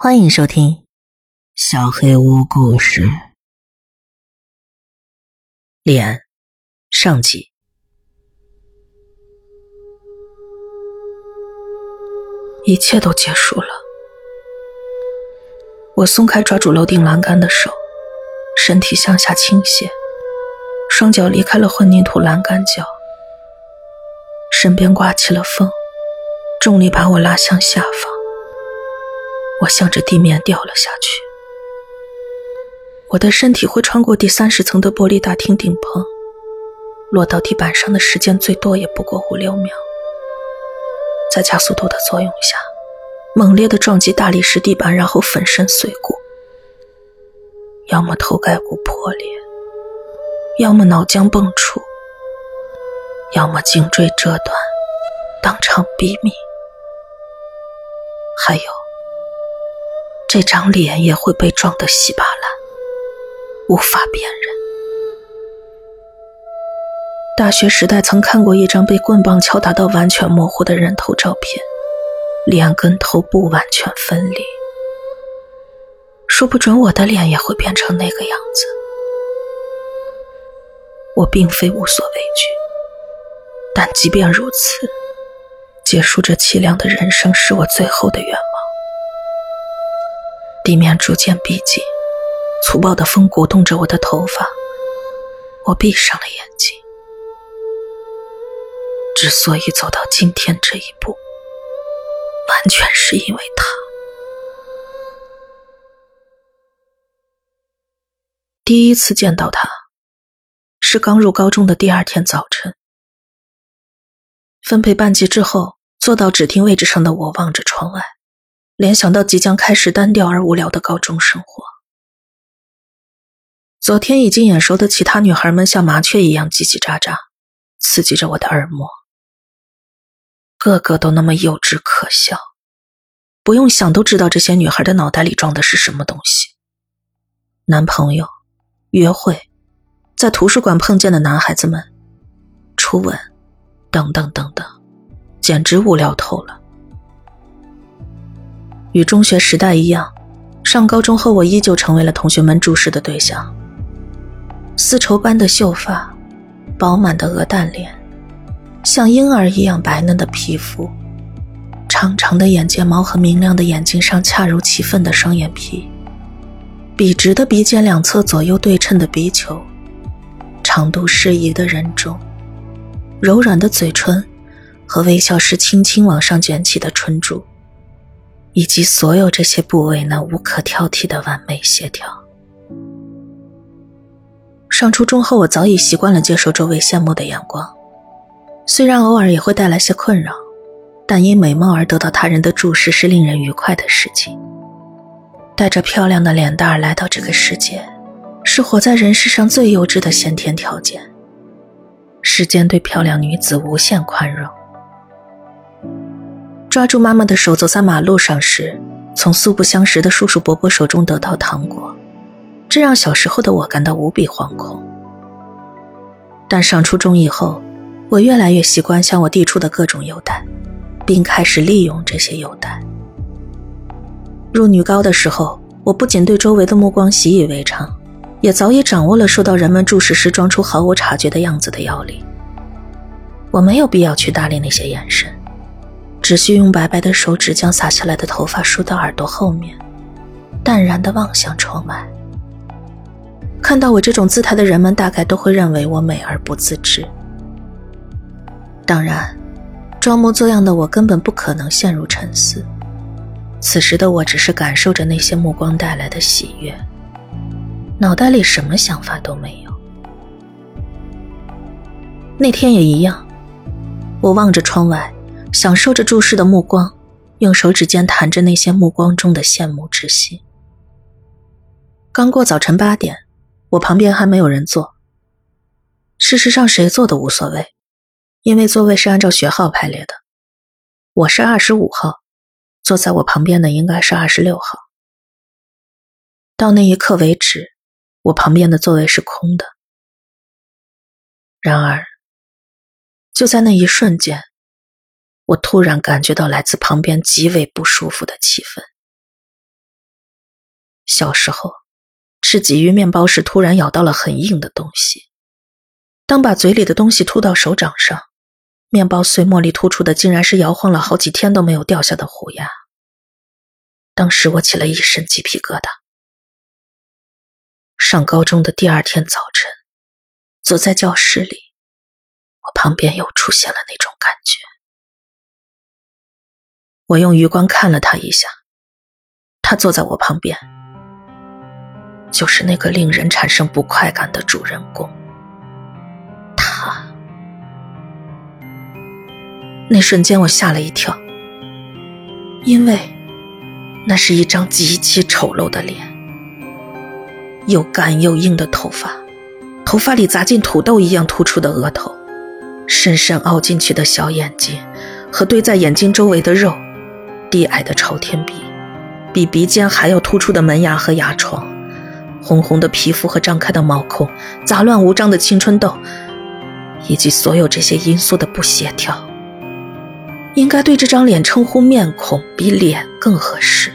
欢迎收听《小黑屋故事》。脸上集。一切都结束了。我松开抓住楼顶栏杆的手，身体向下倾斜，双脚离开了混凝土栏杆角。身边刮起了风，重力把我拉向下方。我向着地面掉了下去。我的身体会穿过第三十层的玻璃大厅顶棚，落到地板上的时间最多也不过五六秒。在加速度的作用下，猛烈的撞击大理石地板，然后粉身碎骨。要么头盖骨破裂，要么脑浆迸出，要么颈椎折断，当场毙命。还有，这张脸也会被撞得稀巴烂，无法辨认。大学时代曾看过一张被棍棒敲打到完全模糊的人头照片，脸跟头部完全分离。说不准我的脸也会变成那个样子。我并非无所畏惧，但即便如此，结束这凄凉的人生是我最后的愿望。地面逐渐逼近，粗暴的风鼓动着我的头发，我闭上了眼睛。之所以走到今天这一步，完全是因为他。第一次见到他，是刚入高中的第二天早晨。分配班级之后，坐到指定位置上的我望着窗外，联想到即将开始单调而无聊的高中生活。昨天已经眼熟的其他女孩们像麻雀一样叽叽喳喳，刺激着我的耳膜。个个都那么幼稚可笑，不用想都知道这些女孩的脑袋里装的是什么东西。男朋友、约会、在图书馆碰见的男孩子们、初吻，等等等等，简直无聊透了。与中学时代一样，上高中后我依旧成为了同学们注视的对象。丝绸般的秀发，饱满的鹅蛋脸。像婴儿一样白嫩的皮肤，长长的眼睫毛和明亮的眼睛上恰如其分的双眼皮，笔直的鼻尖两侧左右对称的鼻球，长度适宜的人中，柔软的嘴唇和微笑时轻轻往上卷起的唇珠，以及所有这些部位那无可挑剔的完美协调。上初中后，我早已习惯了接受周围羡慕的眼光。虽然偶尔也会带来些困扰，但因美貌而得到他人的注视是令人愉快的事情。带着漂亮的脸蛋来到这个世界，是活在人世上最优质的先天条件。世间对漂亮女子无限宽容。抓住妈妈的手走在马路上时，从素不相识的叔叔伯伯手中得到糖果，这让小时候的我感到无比惶恐。但上初中以后，我越来越习惯向我递出的各种优待，并开始利用这些优待。入女高的时候，我不仅对周围的目光习以为常，也早已掌握了受到人们注视时装出毫无察觉的样子的要领。我没有必要去搭理那些眼神，只需用白白的手指将洒下来的头发梳到耳朵后面，淡然地望向窗外。看到我这种姿态的人们，大概都会认为我美而不自知。当然，装模作样的我根本不可能陷入沉思。此时的我只是感受着那些目光带来的喜悦，脑袋里什么想法都没有。那天也一样，我望着窗外，享受着注视的目光，用手指尖弹着那些目光中的羡慕之心。刚过早晨八点，我旁边还没有人坐。事实上，谁坐都无所谓。因为座位是按照学号排列的，我是二十五号，坐在我旁边的应该是二十六号。到那一刻为止，我旁边的座位是空的。然而，就在那一瞬间，我突然感觉到来自旁边极为不舒服的气氛。小时候，吃鲫鱼面包时突然咬到了很硬的东西，当把嘴里的东西吐到手掌上，面包碎末里吐出的竟然是摇晃了好几天都没有掉下的虎牙。当时我起了一身鸡皮疙瘩。上高中的第二天早晨，坐在教室里，我旁边又出现了那种感觉。我用余光看了他一下，他坐在我旁边，就是那个令人产生不快感的主人公。他，那瞬间我吓了一跳，因为。那是一张极其丑陋的脸，又干又硬的头发，头发里砸进土豆一样突出的额头，深深凹进去的小眼睛，和堆在眼睛周围的肉，低矮的朝天鼻，比鼻尖还要突出的门牙和牙床，红红的皮肤和张开的毛孔，杂乱无章的青春痘，以及所有这些因素的不协调，应该对这张脸称呼面孔比脸更合适。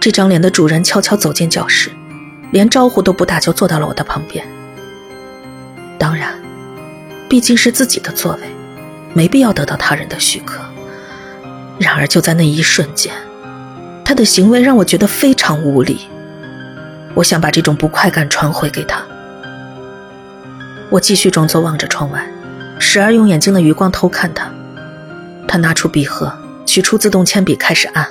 这张脸的主人悄悄走进教室，连招呼都不打就坐到了我的旁边。当然，毕竟是自己的座位，没必要得到他人的许可。然而就在那一瞬间，他的行为让我觉得非常无理。我想把这种不快感传回给他。我继续装作望着窗外，时而用眼睛的余光偷看他。他拿出笔盒，取出自动铅笔，开始按。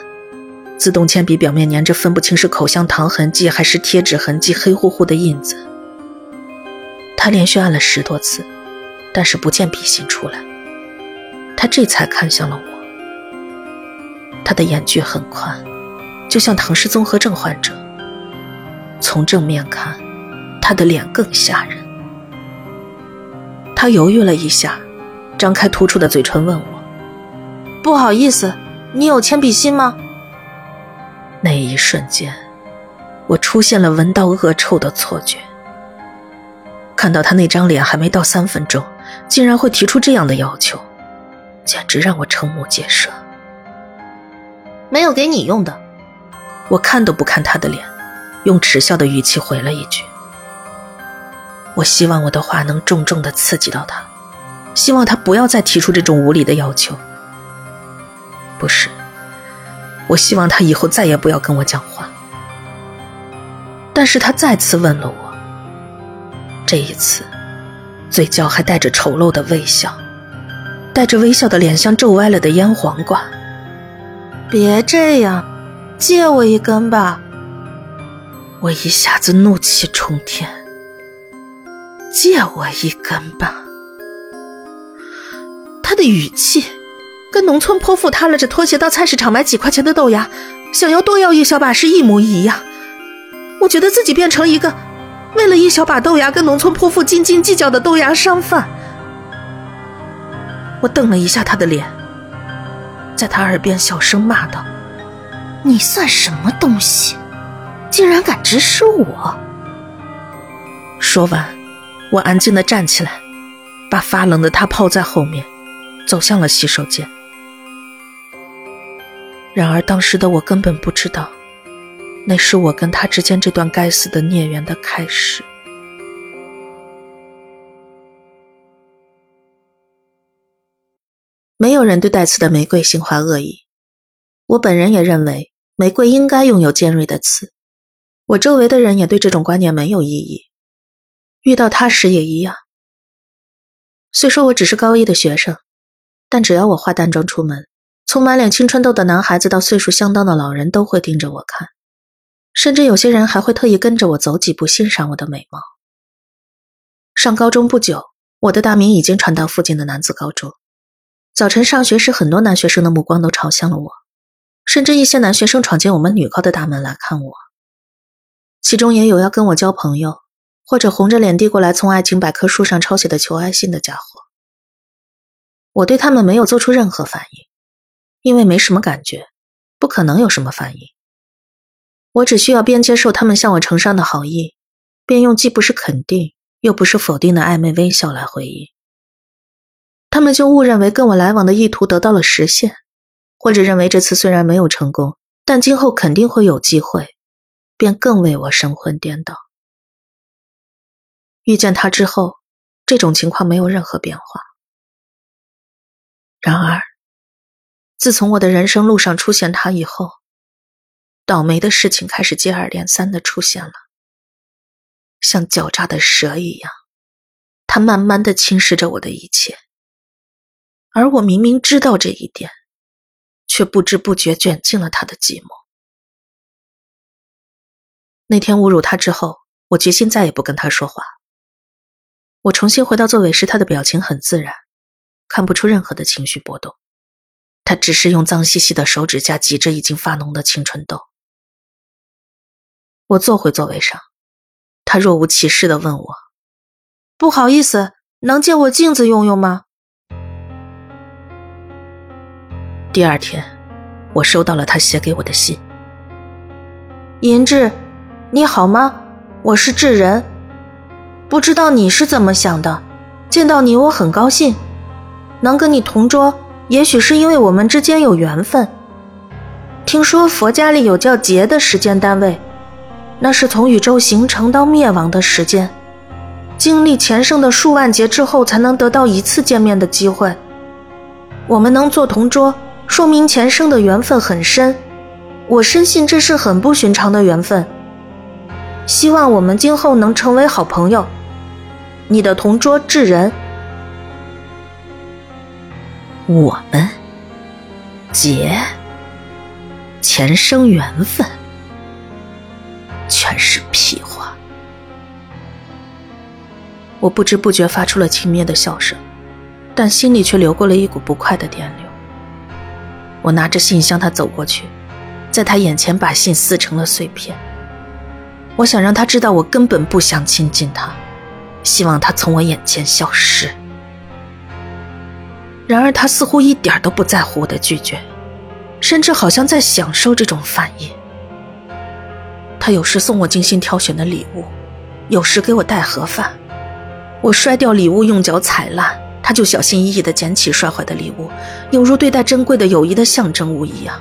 自动铅笔表面粘着分不清是口香糖痕迹还是贴纸痕迹，黑乎乎的印子。他连续按了十多次，但是不见笔芯出来。他这才看向了我。他的眼距很宽，就像唐氏综合症患者。从正面看，他的脸更吓人。他犹豫了一下，张开突出的嘴唇问我：“不好意思，你有铅笔芯吗？”那一瞬间，我出现了闻到恶臭的错觉。看到他那张脸，还没到三分钟，竟然会提出这样的要求，简直让我瞠目结舌。没有给你用的，我看都不看他的脸，用耻笑的语气回了一句：“我希望我的话能重重的刺激到他，希望他不要再提出这种无理的要求。”不是。我希望他以后再也不要跟我讲话。但是他再次问了我，这一次，嘴角还带着丑陋的微笑，带着微笑的脸像皱歪了的腌黄瓜。别这样，借我一根吧。我一下子怒气冲天。借我一根吧。他的语气。跟农村泼妇踏了着拖鞋到菜市场买几块钱的豆芽，想要多要一小把是一模一样。我觉得自己变成一个为了一小把豆芽跟农村泼妇斤斤计较的豆芽商贩。我瞪了一下他的脸，在他耳边小声骂道：“你算什么东西，竟然敢指使我！”说完，我安静的站起来，把发冷的他抛在后面，走向了洗手间。然而，当时的我根本不知道，那是我跟他之间这段该死的孽缘的开始。没有人对带刺的玫瑰心怀恶意，我本人也认为玫瑰应该拥有尖锐的刺。我周围的人也对这种观念没有异议。遇到他时也一样。虽说我只是高一的学生，但只要我化淡妆出门。从满脸青春痘的男孩子到岁数相当的老人，都会盯着我看，甚至有些人还会特意跟着我走几步，欣赏我的美貌。上高中不久，我的大名已经传到附近的男子高中。早晨上学时，很多男学生的目光都朝向了我，甚至一些男学生闯进我们女高的大门来看我。其中也有要跟我交朋友，或者红着脸递过来从爱情百科书上抄写的求爱信的家伙。我对他们没有做出任何反应。因为没什么感觉，不可能有什么反应。我只需要边接受他们向我呈上的好意，边用既不是肯定又不是否定的暧昧微笑来回应。他们就误认为跟我来往的意图得到了实现，或者认为这次虽然没有成功，但今后肯定会有机会，便更为我神魂颠倒。遇见他之后，这种情况没有任何变化。然而，自从我的人生路上出现他以后，倒霉的事情开始接二连三的出现了，像狡诈的蛇一样，他慢慢的侵蚀着我的一切。而我明明知道这一点，却不知不觉卷进了他的寂寞。那天侮辱他之后，我决心再也不跟他说话。我重新回到座位时，他的表情很自然，看不出任何的情绪波动。他只是用脏兮兮的手指甲挤着已经发脓的青春痘。我坐回座位上，他若无其事的问我：“不好意思，能借我镜子用用吗？”第二天，我收到了他写给我的信。银志，你好吗？我是智仁。不知道你是怎么想的？见到你我很高兴，能跟你同桌，也许是因为我们之间有缘分。听说佛家里有叫劫的时间单位，那是从宇宙形成到灭亡的时间，经历前生的数万劫之后，才能得到一次见面的机会。我们能做同桌。说明前生的缘分很深，我深信这是很不寻常的缘分。希望我们今后能成为好朋友。你的同桌智仁，我们结前生缘分，全是屁话。我不知不觉发出了轻蔑的笑声，但心里却流过了一股不快的电流。我拿着信向他走过去，在他眼前把信撕成了碎片。我想让他知道我根本不想亲近他，希望他从我眼前消失。然而他似乎一点都不在乎我的拒绝，甚至好像在享受这种反应。他有时送我精心挑选的礼物，有时给我带盒饭。我摔掉礼物，用脚踩烂。他就小心翼翼地捡起摔坏的礼物，犹如对待珍贵的友谊的象征物一样。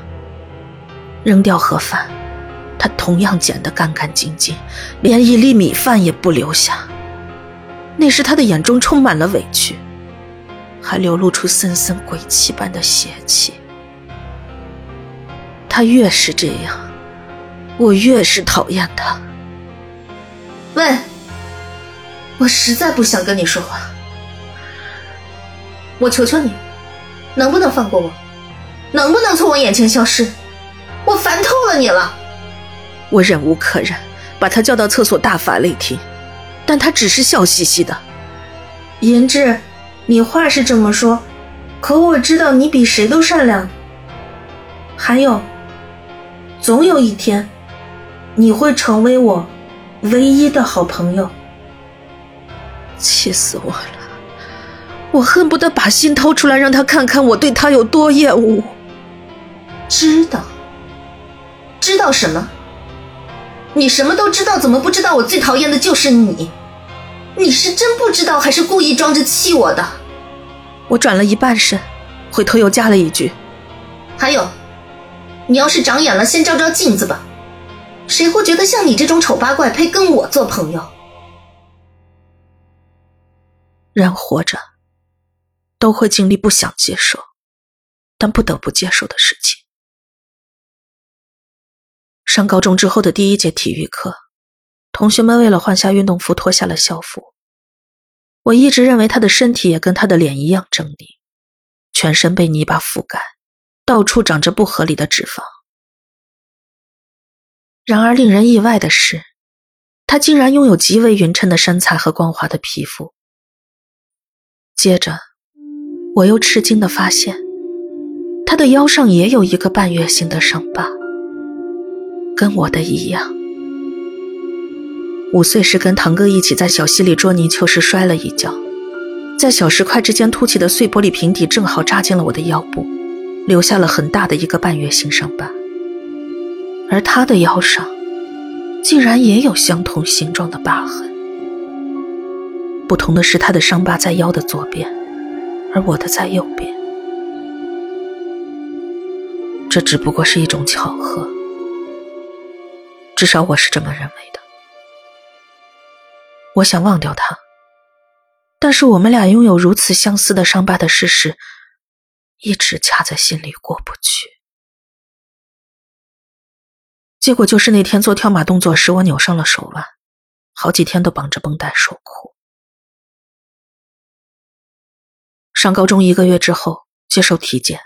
扔掉盒饭，他同样捡得干干净净，连一粒米饭也不留下。那时他的眼中充满了委屈，还流露出森森鬼气般的邪气。他越是这样，我越是讨厌他。喂，我实在不想跟你说话。我求求你，能不能放过我？能不能从我眼前消失？我烦透了你了！我忍无可忍，把他叫到厕所大发雷霆，但他只是笑嘻嘻的。言志，你话是这么说，可我知道你比谁都善良。还有，总有一天，你会成为我唯一的好朋友。气死我了！我恨不得把心掏出来，让他看看我对他有多厌恶。知道？知道什么？你什么都知道，怎么不知道我最讨厌的就是你？你是真不知道，还是故意装着气我的？我转了一半身，回头又加了一句：“还有，你要是长眼了，先照照镜子吧。谁会觉得像你这种丑八怪配跟我做朋友？人活着。”都会经历不想接受，但不得不接受的事情。上高中之后的第一节体育课，同学们为了换下运动服脱下了校服。我一直认为他的身体也跟他的脸一样狰狞，全身被泥巴覆盖，到处长着不合理的脂肪。然而令人意外的是，他竟然拥有极为匀称的身材和光滑的皮肤。接着。我又吃惊的发现，他的腰上也有一个半月形的伤疤，跟我的一样。五岁时跟堂哥一起在小溪里捉泥鳅时摔了一跤，在小石块之间凸起的碎玻璃瓶底正好扎进了我的腰部，留下了很大的一个半月形伤疤。而他的腰上，竟然也有相同形状的疤痕，不同的是他的伤疤在腰的左边。而我的在右边，这只不过是一种巧合。至少我是这么认为的。我想忘掉他，但是我们俩拥有如此相似的伤疤的事实，一直卡在心里过不去。结果就是那天做跳马动作时，我扭伤了手腕，好几天都绑着绷带受苦。上高中一个月之后接受体检，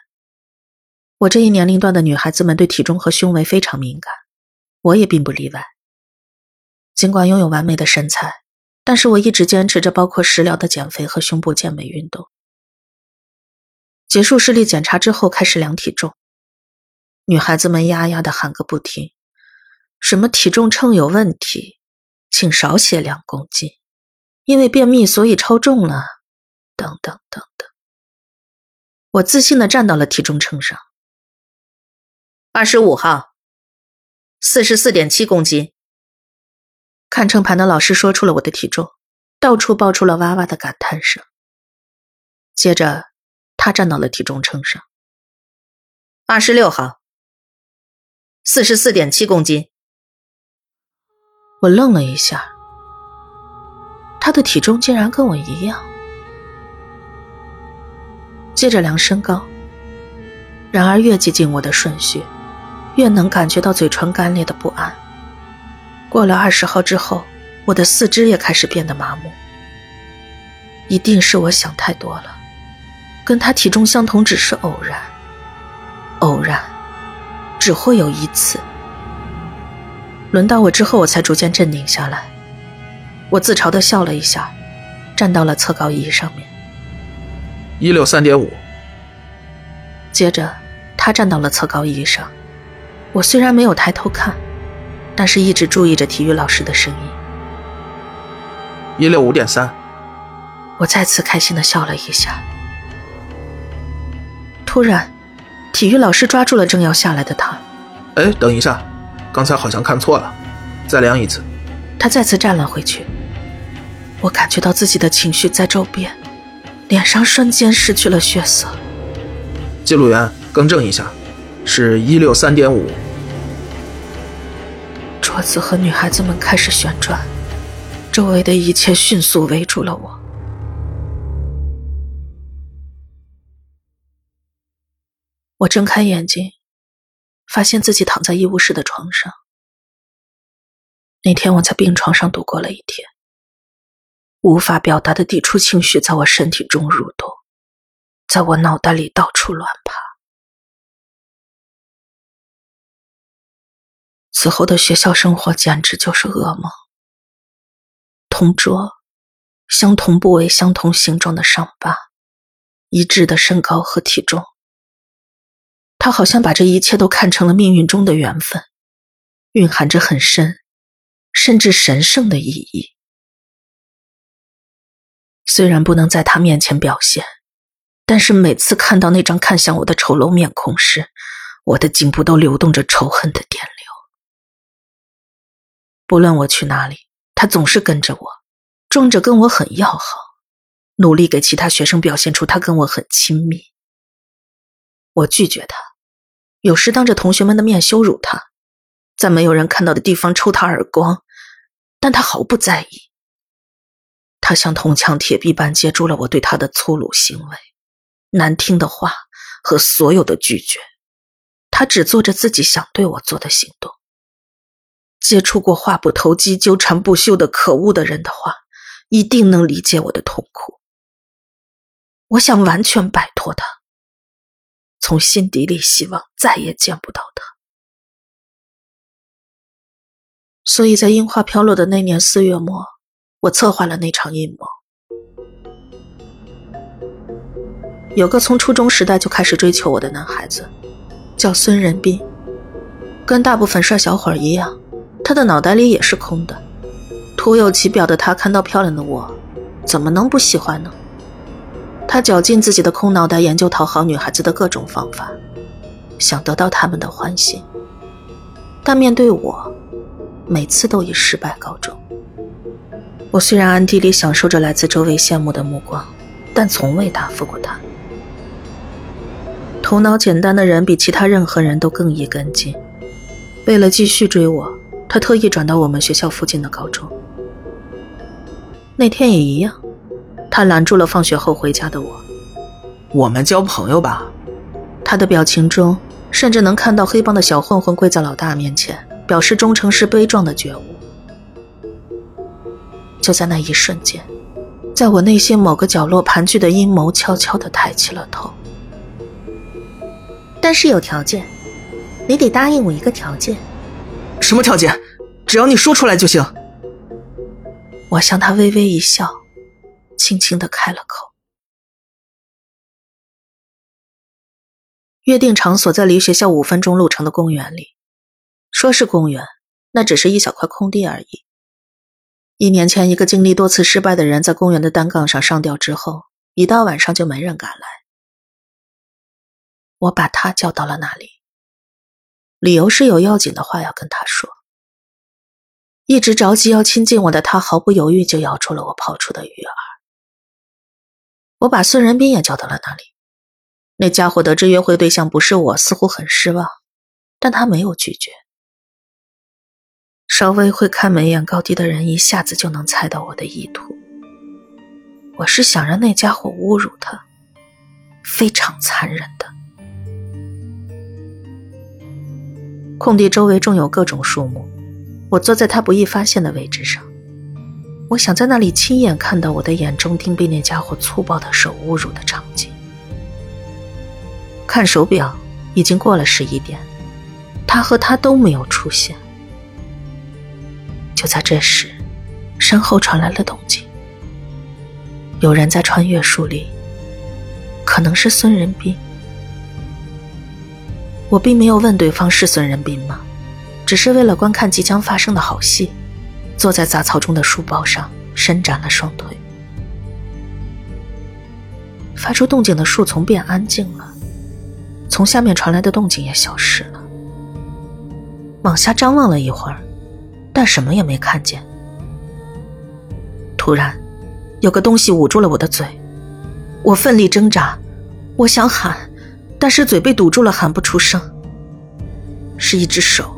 我这一年龄段的女孩子们对体重和胸围非常敏感，我也并不例外。尽管拥有完美的身材，但是我一直坚持着包括食疗的减肥和胸部健美运动。结束视力检查之后，开始量体重，女孩子们呀呀的喊个不停。什么体重秤有问题，请少写两公斤，因为便秘所以超重了，等等等等。我自信的站到了体重秤上，二十五号，四十四点七公斤。看秤盘的老师说出了我的体重，到处爆出了哇哇的感叹声。接着，他站到了体重秤上，二十六号，四十四点七公斤。我愣了一下，他的体重竟然跟我一样。接着量身高，然而越接近我的顺序，越能感觉到嘴唇干裂的不安。过了二十号之后，我的四肢也开始变得麻木。一定是我想太多了，跟他体重相同只是偶然，偶然，只会有一次。轮到我之后，我才逐渐镇定下来。我自嘲的笑了一下，站到了测高仪上面。一六三点五。接着，他站到了测高仪上。我虽然没有抬头看，但是一直注意着体育老师的声音。一六五点三。我再次开心的笑了一下。突然，体育老师抓住了正要下来的他。哎，等一下。刚才好像看错了，再量一次。他再次站了回去。我感觉到自己的情绪在骤变，脸上瞬间失去了血色。记录员，更正一下，是一六三点五。桌子和女孩子们开始旋转，周围的一切迅速围住了我。我睁开眼睛。发现自己躺在医务室的床上。那天我在病床上度过了一天，无法表达的抵触情绪在我身体中蠕动，在我脑袋里到处乱爬。此后的学校生活简直就是噩梦。同桌，相同部位、相同形状的伤疤，一致的身高和体重。他好像把这一切都看成了命运中的缘分，蕴含着很深，甚至神圣的意义。虽然不能在他面前表现，但是每次看到那张看向我的丑陋面孔时，我的颈部都流动着仇恨的电流。不论我去哪里，他总是跟着我，装着跟我很要好，努力给其他学生表现出他跟我很亲密。我拒绝他。有时当着同学们的面羞辱他，在没有人看到的地方抽他耳光，但他毫不在意。他像铜墙铁壁般接住了我对他的粗鲁行为、难听的话和所有的拒绝。他只做着自己想对我做的行动。接触过话不投机、纠缠不休的可恶的人的话，一定能理解我的痛苦。我想完全摆脱他。从心底里希望再也见不到他，所以在樱花飘落的那年四月末，我策划了那场阴谋。有个从初中时代就开始追求我的男孩子，叫孙仁斌，跟大部分帅小伙一样，他的脑袋里也是空的。徒有其表的他看到漂亮的我，怎么能不喜欢呢？他绞尽自己的空脑袋研究讨好女孩子的各种方法，想得到他们的欢心。但面对我，每次都以失败告终。我虽然暗地里享受着来自周围羡慕的目光，但从未答复过他。头脑简单的人比其他任何人都更易跟进。为了继续追我，他特意转到我们学校附近的高中。那天也一样，他拦住了放学后回家的我。我们交朋友吧。他的表情中，甚至能看到黑帮的小混混跪在老大面前，表示忠诚是悲壮的觉悟。就在那一瞬间，在我内心某个角落盘踞的阴谋悄悄地抬起了头。但是有条件，你得答应我一个条件。什么条件？只要你说出来就行。我向他微微一笑，轻轻的开了口。约定场所在离学校五分钟路程的公园里，说是公园，那只是一小块空地而已。一年前，一个经历多次失败的人在公园的单杠上上吊之后，一到晚上就没人敢来。我把他叫到了那里，理由是有要紧的话要跟他说。一直着急要亲近我的他，毫不犹豫就咬住了我抛出的鱼饵。我把孙仁斌也叫到了那里。那家伙得知约会对象不是我，似乎很失望，但他没有拒绝。稍微会看眉眼高低的人，一下子就能猜到我的意图。我是想让那家伙侮辱他，非常残忍的。空地周围种有各种树木。我坐在他不易发现的位置上，我想在那里亲眼看到我的眼中钉被那家伙粗暴的手侮辱的场景。看手表，已经过了十一点，他和他都没有出现。就在这时，身后传来了动静，有人在穿越树林，可能是孙仁斌。我并没有问对方是孙仁斌吗？只是为了观看即将发生的好戏，坐在杂草中的书包上，伸展了双腿。发出动静的树丛变安静了，从下面传来的动静也消失了。往下张望了一会儿，但什么也没看见。突然，有个东西捂住了我的嘴，我奋力挣扎，我想喊，但是嘴被堵住了，喊不出声。是一只手。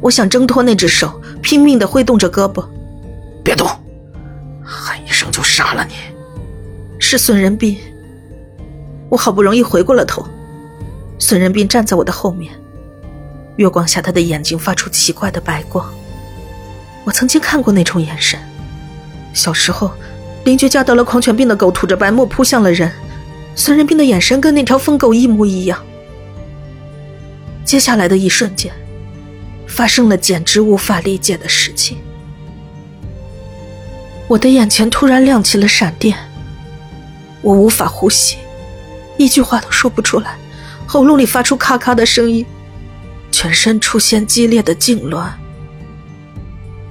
我想挣脱那只手，拼命的挥动着胳膊。别动！喊一声就杀了你。是孙仁斌。我好不容易回过了头，孙仁斌站在我的后面，月光下他的眼睛发出奇怪的白光。我曾经看过那种眼神。小时候，邻居家得了狂犬病的狗吐着白沫扑向了人，孙仁斌的眼神跟那条疯狗一模一样。接下来的一瞬间。发生了简直无法理解的事情，我的眼前突然亮起了闪电，我无法呼吸，一句话都说不出来，喉咙里发出咔咔的声音，全身出现激烈的痉挛。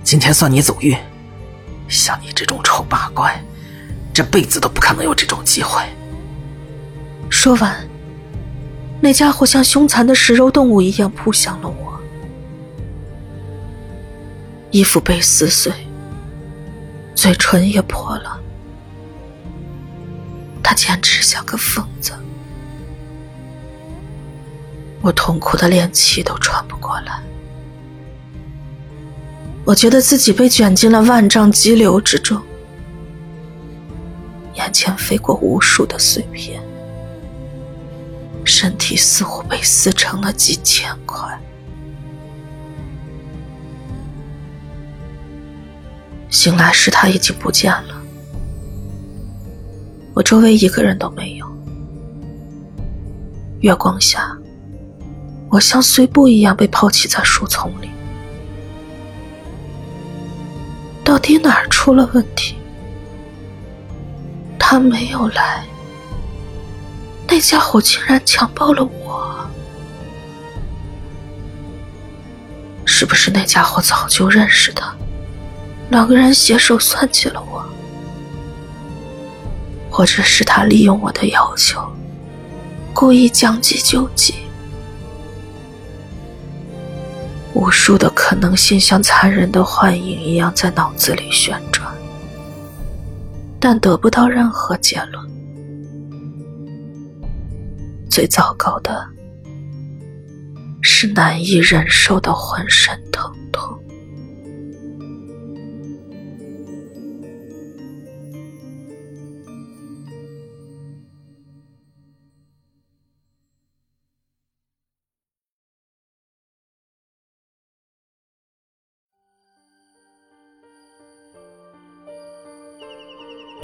今天算你走运，像你这种丑八怪，这辈子都不可能有这种机会。说完，那家伙像凶残的食肉动物一样扑向了我。衣服被撕碎，嘴唇也破了。他简直像个疯子，我痛苦的连气都喘不过来。我觉得自己被卷进了万丈激流之中，眼前飞过无数的碎片，身体似乎被撕成了几千块。醒来时，他已经不见了。我周围一个人都没有。月光下，我像碎布一样被抛弃在树丛里。到底哪儿出了问题？他没有来，那家伙竟然强暴了我。是不是那家伙早就认识他？两个人携手算计了我，或者是他利用我的要求，故意将计就计。无数的可能性像残忍的幻影一样在脑子里旋转，但得不到任何结论。最糟糕的是难以忍受的浑身